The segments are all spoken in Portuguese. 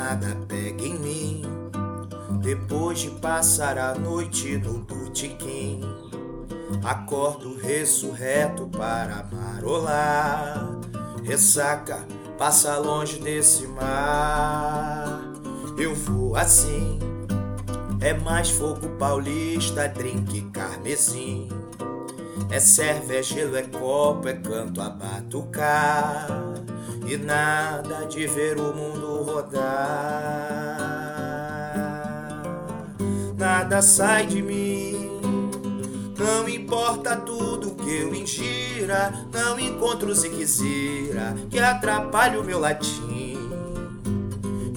nada pega em mim. Depois de passar a noite no botequim, acordo ressurreto para marolar. Ressaca, passa longe desse mar. Eu vou assim, é mais fogo paulista, drink carmesim. É serve, é gelo, é copo, é canto a batucar. E nada de ver o mundo rodar. Nada sai de mim. Não importa tudo que eu ingira, não encontro ziquezira que atrapalhe o meu latim.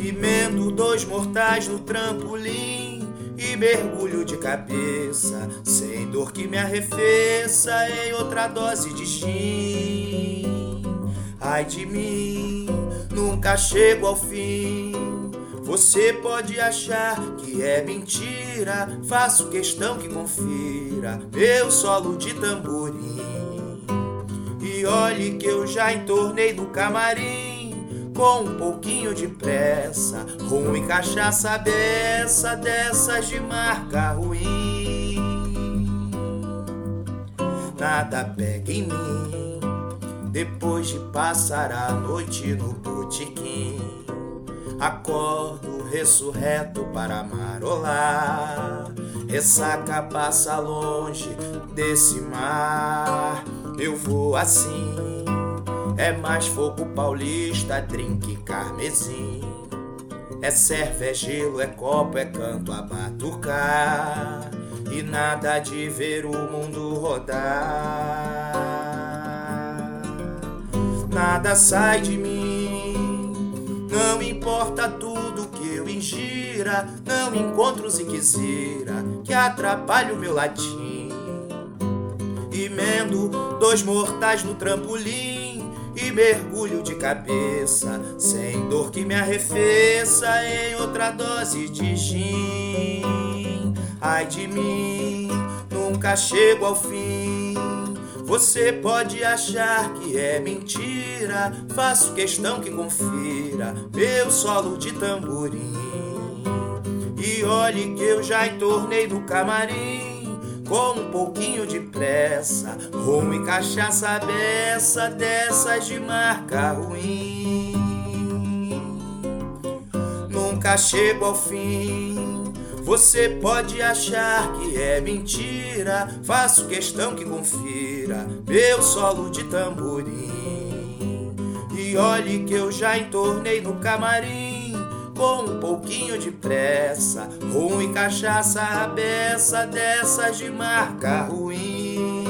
Emendo dois mortais no trampolim e mergulho de cabeça, sem dor que me arrefeça em outra dose de gin. Ai de mim, nunca chego ao fim. Você pode achar que é mentira, faço questão que confira meu solo de tamborim. E olhe que eu já entornei no camarim com um pouquinho de pressa, rum e cachaça beça dessas de marca ruim. Nada pega em mim, depois de passar a noite no botequim. Acordo ressurreto para marolar, ressaca passa longe desse mar. Eu vou assim é mais fogo paulista, drink carmesim. É serve, é gelo, é copo, é canto a batucar. E nada de ver o mundo rodar. Nada sai de mim, não importa tudo que eu ingira. Não encontro ziquezira que atrapalhe o meu latim. Emendo dois mortais no trampolim e mergulho de cabeça, sem dor que me arrefeça em outra dose de gin. Ai de mim, nunca chego ao fim. Você pode achar que é mentira, faço questão que confira meu solo de tamborim. E olhe que eu já entornei no camarim com um pouquinho de pressa, rumo e cachaça beça dessas de marca ruim. Nunca chego ao fim. Você pode achar que é mentira, faço questão que confira meu solo de tamborim. E olhe que eu já entornei no camarim com um pouquinho de pressa, rum e cachaça a beça dessas de marca ruim.